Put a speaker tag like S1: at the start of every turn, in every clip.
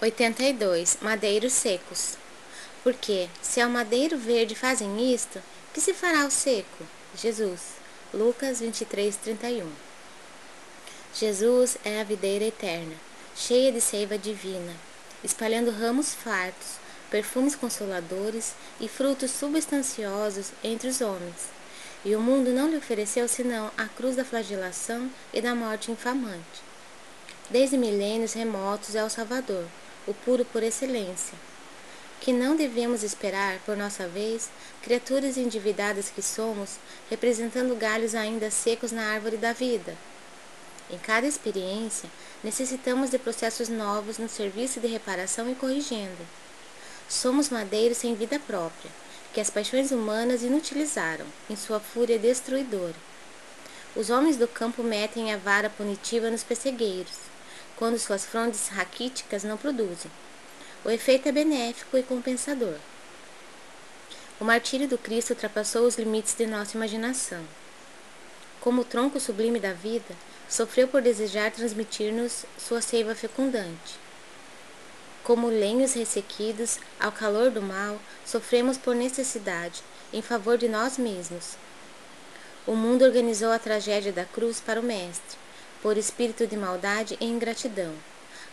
S1: 82. Madeiros secos. Porque, se ao madeiro verde fazem isto, que se fará ao seco? Jesus. Lucas 23, 31. Jesus é a videira eterna, cheia de seiva divina, espalhando ramos fartos, perfumes consoladores e frutos substanciosos entre os homens. E o mundo não lhe ofereceu senão a cruz da flagelação e da morte infamante. Desde milênios remotos é o Salvador, o puro por excelência. Que não devemos esperar, por nossa vez, criaturas endividadas que somos, representando galhos ainda secos na árvore da vida. Em cada experiência, necessitamos de processos novos no serviço de reparação e corrigenda. Somos madeiros sem vida própria, que as paixões humanas inutilizaram, em sua fúria destruidora. Os homens do campo metem a vara punitiva nos pessegueiros, quando suas frondes raquíticas não produzem. O efeito é benéfico e compensador. O martírio do Cristo ultrapassou os limites de nossa imaginação. Como o tronco sublime da vida, sofreu por desejar transmitir-nos sua seiva fecundante. Como lenhos ressequidos ao calor do mal, sofremos por necessidade, em favor de nós mesmos. O mundo organizou a tragédia da cruz para o Mestre, por espírito de maldade e ingratidão.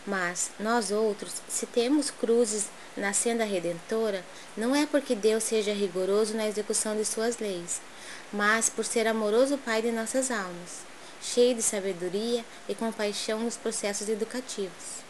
S1: Mas nós outros, se temos cruzes na senda redentora, não é porque Deus seja rigoroso na execução de suas leis, mas por ser amoroso Pai de nossas almas, cheio de sabedoria e compaixão nos processos educativos.